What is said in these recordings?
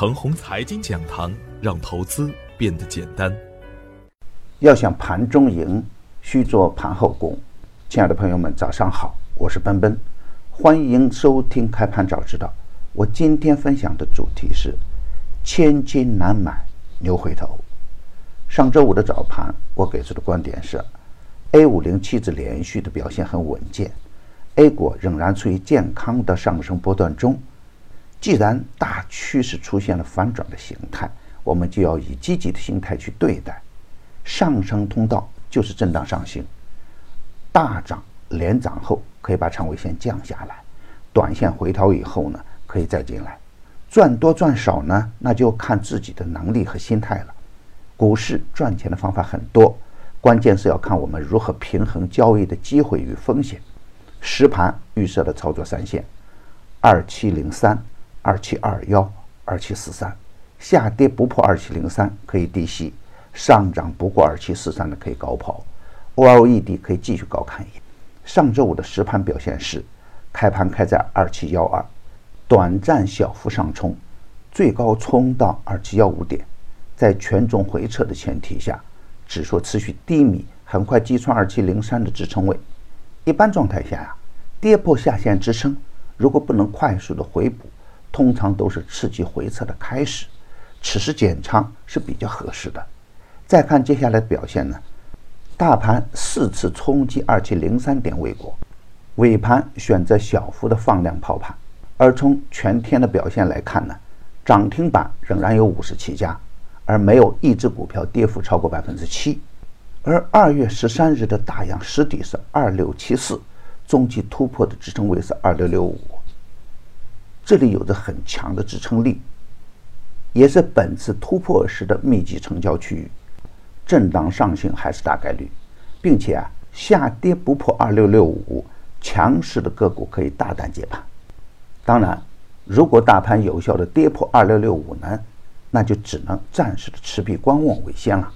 程红财经讲堂，让投资变得简单。要想盘中赢，需做盘后功。亲爱的朋友们，早上好，我是奔奔，欢迎收听开盘早知道。我今天分享的主题是：千金难买牛回头。上周五的早盘，我给出的观点是：A 五零期指连续的表现很稳健，A 股仍然处于健康的上升波段中。既然大趋势出现了反转的形态，我们就要以积极的心态去对待。上升通道就是震荡上行，大涨连涨后可以把长尾线降下来，短线回调以后呢，可以再进来。赚多赚少呢，那就看自己的能力和心态了。股市赚钱的方法很多，关键是要看我们如何平衡交易的机会与风险。实盘预设的操作三线：二七零三。二七二幺，二七四三，下跌不破二七零三可以低吸，上涨不过二七四三的可以高抛，OLED 可以继续高看一眼。上周五的实盘表现是，开盘开在二七幺二，短暂小幅上冲，最高冲到二七幺五点，在权重回撤的前提下，指数持续低迷，很快击穿二七零三的支撑位。一般状态下呀，跌破下线支撑，如果不能快速的回补。通常都是刺激回撤的开始，此时减仓是比较合适的。再看接下来的表现呢，大盘四次冲击二七零三点未果，尾盘选择小幅的放量抛盘。而从全天的表现来看呢，涨停板仍然有五十七家，而没有一只股票跌幅超过百分之七。而二月十三日的大阳实体是二六七四，中期突破的支撑位是二六六五。这里有着很强的支撑力，也是本次突破时的密集成交区域，震荡上行还是大概率，并且啊下跌不破二六六五，强势的个股可以大胆接盘。当然，如果大盘有效的跌破二六六五呢，那就只能暂时的持币观望为先了，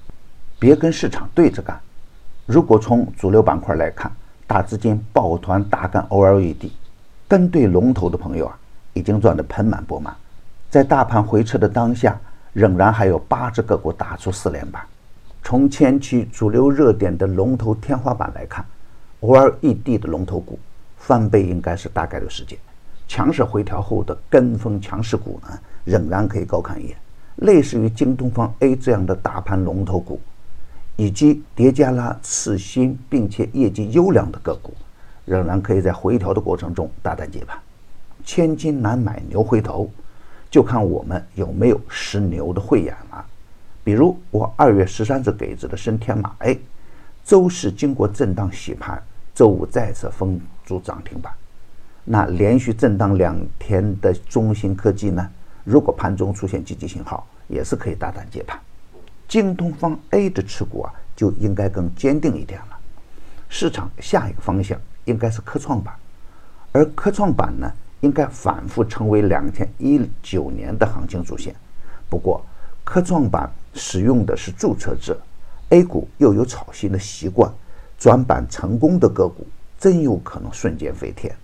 别跟市场对着干。如果从主流板块来看，大资金抱团大干 OLED，跟对龙头的朋友啊。已经赚得盆满钵满，在大盘回撤的当下，仍然还有八只个股打出四连板。从前期主流热点的龙头天花板来看，OLED 的龙头股翻倍应该是大概率事件。强势回调后的跟风强势股呢，仍然可以高看一眼。类似于京东方 A 这样的大盘龙头股，以及叠加了次新并且业绩优良的个股，仍然可以在回调的过程中大胆接盘。千金难买牛回头，就看我们有没有识牛的慧眼了。比如我二月十三日给出的深天马 A，周四经过震荡洗盘，周五再次封住涨停板。那连续震荡两天的中芯科技呢？如果盘中出现积极信号，也是可以大胆接盘。京东方 A 的持股啊，就应该更坚定一点了。市场下一个方向应该是科创板，而科创板呢？应该反复成为两千一九年的行情主线。不过，科创板使用的是注册制，A 股又有炒新的习惯，转板成功的个股真有可能瞬间飞天。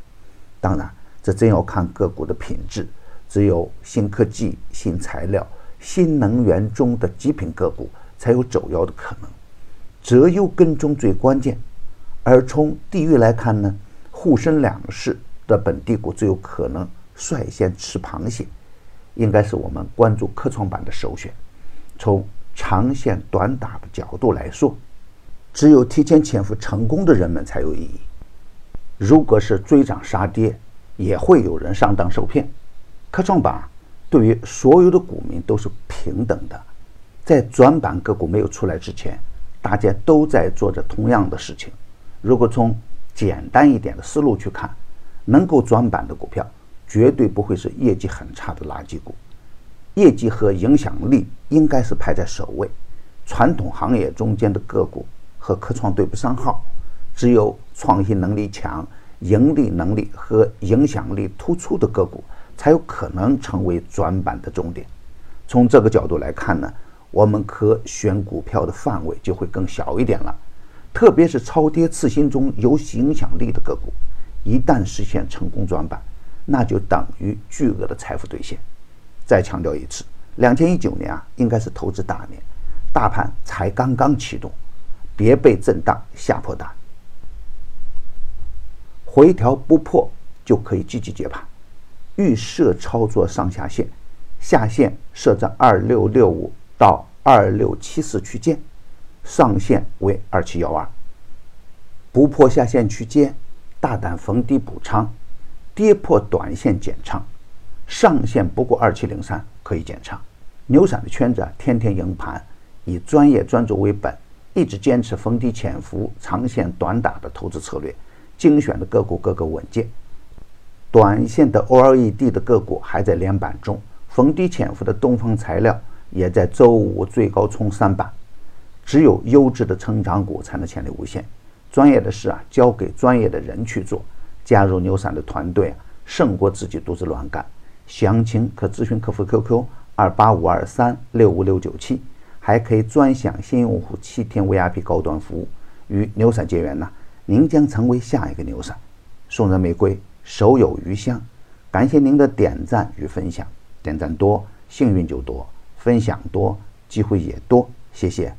当然，这真要看个股的品质，只有新科技、新材料、新能源中的极品个股才有走妖的可能。择优跟踪最关键。而从地域来看呢，沪深两市。的本地股最有可能率先吃螃蟹，应该是我们关注科创板的首选。从长线短打的角度来说，只有提前潜伏成功的人们才有意义。如果是追涨杀跌，也会有人上当受骗。科创板对于所有的股民都是平等的，在转板个股没有出来之前，大家都在做着同样的事情。如果从简单一点的思路去看，能够转板的股票，绝对不会是业绩很差的垃圾股。业绩和影响力应该是排在首位。传统行业中间的个股和科创对不上号，只有创新能力强、盈利能力和影响力突出的个股，才有可能成为转板的重点。从这个角度来看呢，我们可选股票的范围就会更小一点了。特别是超跌次新中有影响力的个股。一旦实现成功转板，那就等于巨额的财富兑现。再强调一次，两千一九年啊，应该是投资大年，大盘才刚刚启动，别被震荡吓破胆。回调不破就可以积极接盘，预设操作上下限，下限设在二六六五到二六七四区间，上限为二七幺二。不破下限区间，大胆逢低补仓，跌破短线减仓。上限不过二七零三，可以减仓。牛散的圈子，天天赢盘，以专业专注为本，一直坚持逢低潜伏、长线短打的投资策略，精选的个股个个稳健。短线的 OLED 的个股还在连板中，逢低潜伏的东方材料也在周五最高冲三板。只有优质的成长股才能潜力无限。专业的事啊，交给专业的人去做。加入牛散的团队啊，胜过自己独自乱干。详情可咨询客服 QQ 二八五二三六五六九七，还可以专享新用户七天 VIP 高端服务。与牛散结缘呢，您将成为下一个牛散。送人玫瑰，手有余香。感谢您的点赞与分享，点赞多幸运就多，分享多机会也多。谢谢。